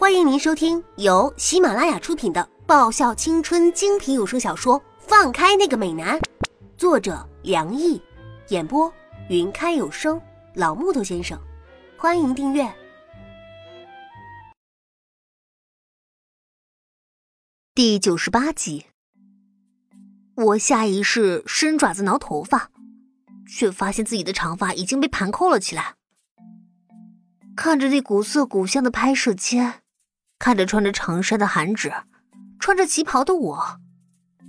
欢迎您收听由喜马拉雅出品的爆笑青春精品有声小说《放开那个美男》，作者梁毅，演播云开有声老木头先生。欢迎订阅第九十八集。我下意识伸爪子挠头发，却发现自己的长发已经被盘扣了起来。看着那古色古香的拍摄间，看着穿着长衫的韩芷，穿着旗袍的我，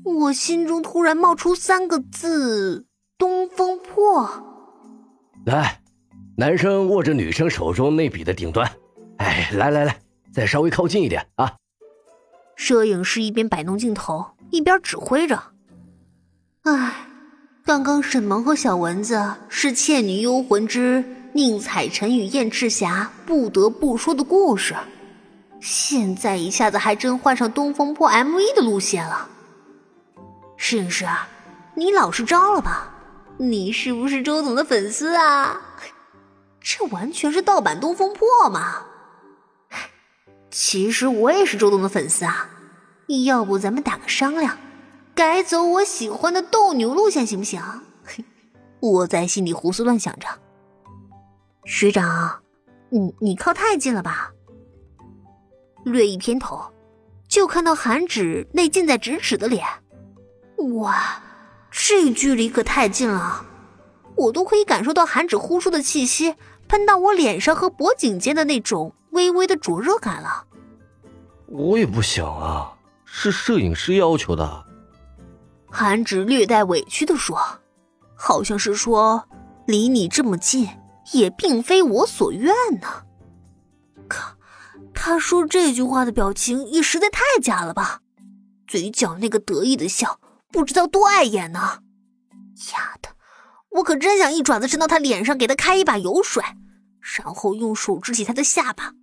我心中突然冒出三个字：东风破。来，男生握着女生手中那笔的顶端。哎，来来来，再稍微靠近一点啊！摄影师一边摆弄镜头，一边指挥着。唉，刚刚沈萌和小蚊子是《倩女幽魂之宁采臣与燕赤霞》不得不说的故事，现在一下子还真换上《东风破》MV 的路线了。摄影师，你老实招了吧？你是不是周总的粉丝啊？这完全是盗版《东风破》嘛！其实我也是周总的粉丝啊，要不咱们打个商量？改走我喜欢的斗牛路线行不行？我在心里胡思乱想着。学长，你你靠太近了吧？略一偏头，就看到韩芷那近在咫尺的脸。哇，这距离可太近了，我都可以感受到韩芷呼出的气息喷到我脸上和脖颈间的那种微微的灼热感了。我也不想啊，是摄影师要求的。韩芷略带委屈的说：“好像是说离你这么近，也并非我所愿呢。”可他说这句话的表情也实在太假了吧？嘴角那个得意的笑，不知道多碍眼呢。丫的，我可真想一爪子伸到他脸上，给他开一把油水，然后用手支起他的下巴，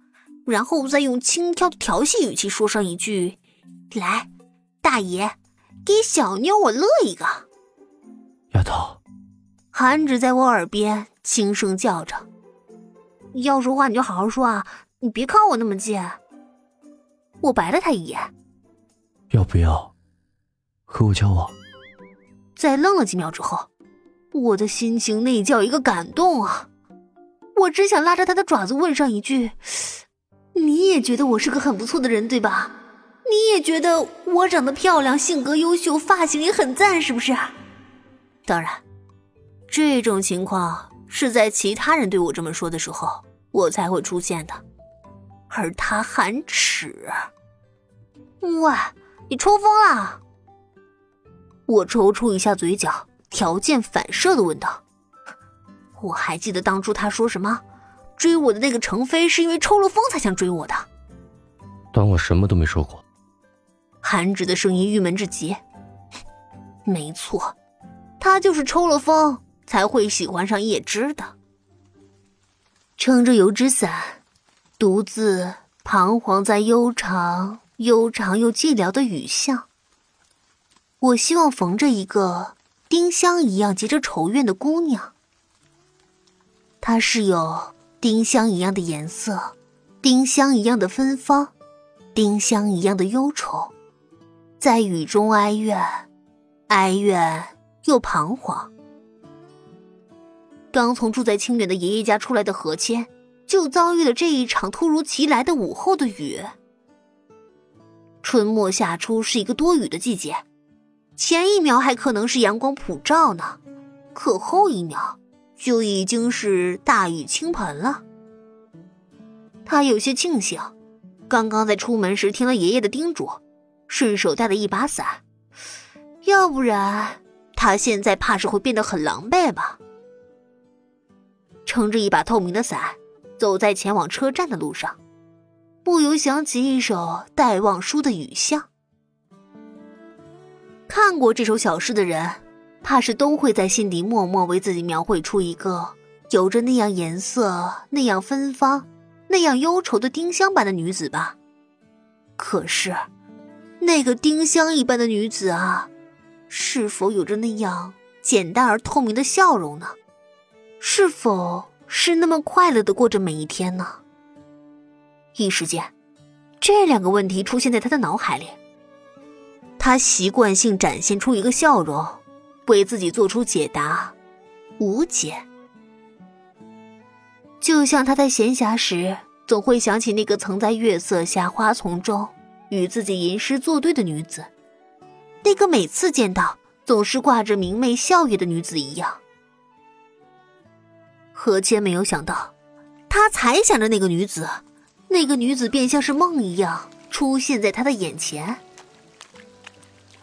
然后再用轻佻的调戏语气说上一句：“来，大爷。”给小妞我乐一个，丫头。韩芷在我耳边轻声叫着：“要说话你就好好说啊，你别靠我那么近。”我白了他一眼：“要不要和我交往？”在愣了几秒之后，我的心情那叫一个感动啊！我只想拉着他的爪子问上一句：“你也觉得我是个很不错的人，对吧？”你也觉得我长得漂亮，性格优秀，发型也很赞，是不是？当然，这种情况是在其他人对我这么说的时候，我才会出现的。而他含耻。喂，你抽风了？我抽搐一下嘴角，条件反射的问道：“我还记得当初他说什么？追我的那个程飞是因为抽了风才想追我的。”当我什么都没说过。韩芷的声音郁闷至极。没错，他就是抽了风才会喜欢上叶芝的。撑着油纸伞，独自彷徨在悠长、悠长又寂寥的雨巷。我希望逢着一个丁香一样结着愁怨的姑娘。她是有丁香一样的颜色，丁香一样的芬芳，丁香一样的忧愁。在雨中哀怨，哀怨又彷徨。刚从住在清远的爷爷家出来的何谦，就遭遇了这一场突如其来的午后的雨。春末夏初是一个多雨的季节，前一秒还可能是阳光普照呢，可后一秒就已经是大雨倾盆了。他有些庆幸，刚刚在出门时听了爷爷的叮嘱。顺手带了一把伞，要不然他现在怕是会变得很狼狈吧。撑着一把透明的伞，走在前往车站的路上，不由想起一首戴望舒的《雨巷》。看过这首小诗的人，怕是都会在心底默默为自己描绘出一个有着那样颜色、那样芬芳、那样忧愁的丁香般的女子吧。可是。那个丁香一般的女子啊，是否有着那样简单而透明的笑容呢？是否是那么快乐的过着每一天呢？一时间，这两个问题出现在他的脑海里。他习惯性展现出一个笑容，为自己做出解答，无解。就像他在闲暇时，总会想起那个曾在月色下花丛中与自己吟诗作对的女子，那个每次见到总是挂着明媚笑靥的女子一样。何谦没有想到，他才想着那个女子，那个女子便像是梦一样出现在他的眼前。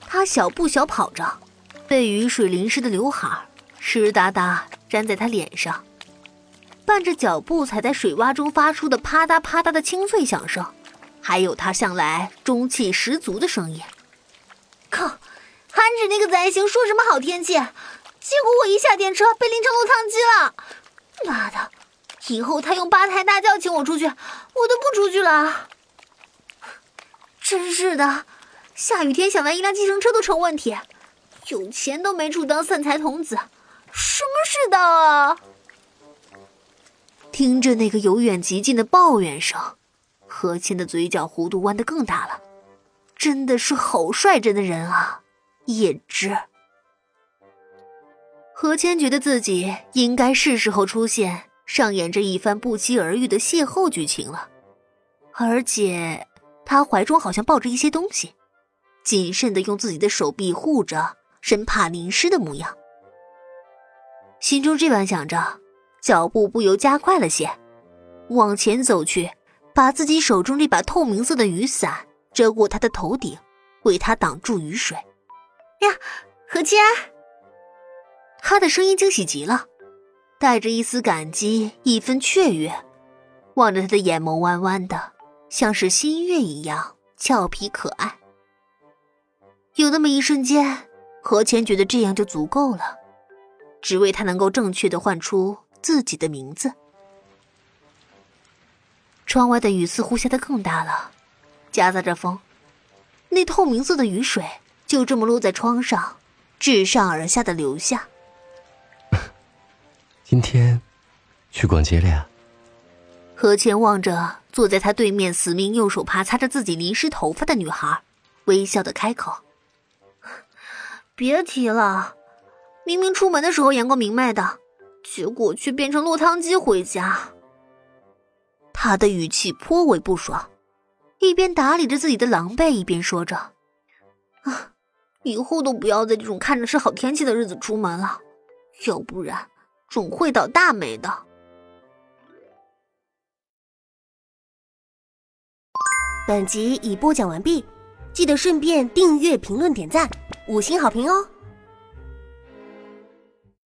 他小步小跑着，被雨水淋湿的刘海湿哒哒粘在他脸上。伴着脚步踩在水洼中发出的啪嗒啪嗒的清脆响声，还有他向来中气十足的声音。靠，韩芷那个灾星说什么好天气，结果我一下电车被淋成落汤鸡了。妈的，以后他用八抬大轿请我出去，我都不出去了。真是的，下雨天想来一辆计程车都成问题，有钱都没处当散财童子，什么世道啊！听着那个由远及近的抱怨声，何谦的嘴角弧度弯得更大了。真的是好率真的人啊，叶芝。何谦觉得自己应该是时候出现，上演这一番不期而遇的邂逅剧情了。而且他怀中好像抱着一些东西，谨慎的用自己的手臂护着，生怕淋湿的模样。心中这般想着。脚步不由加快了些，往前走去，把自己手中这把透明色的雨伞遮过他的头顶，为他挡住雨水。呀，何谦！他的声音惊喜极了，带着一丝感激，一分雀跃，望着他的眼眸弯弯的，像是新月一样俏皮可爱。有那么一瞬间，何谦觉得这样就足够了，只为他能够正确的唤出。自己的名字。窗外的雨似乎下得更大了，夹杂着风，那透明色的雨水就这么落在窗上，自上而下的流下。今天去逛街了呀？何谦望着坐在他对面死命用手帕擦着自己淋湿头发的女孩，微笑的开口：“别提了，明明出门的时候阳光明媚的。”结果却变成落汤鸡回家。他的语气颇为不爽，一边打理着自己的狼狈，一边说着：“啊，以后都不要在这种看着是好天气的日子出门了，要不然主会倒大霉的。”本集已播讲完毕，记得顺便订阅、评论、点赞、五星好评哦！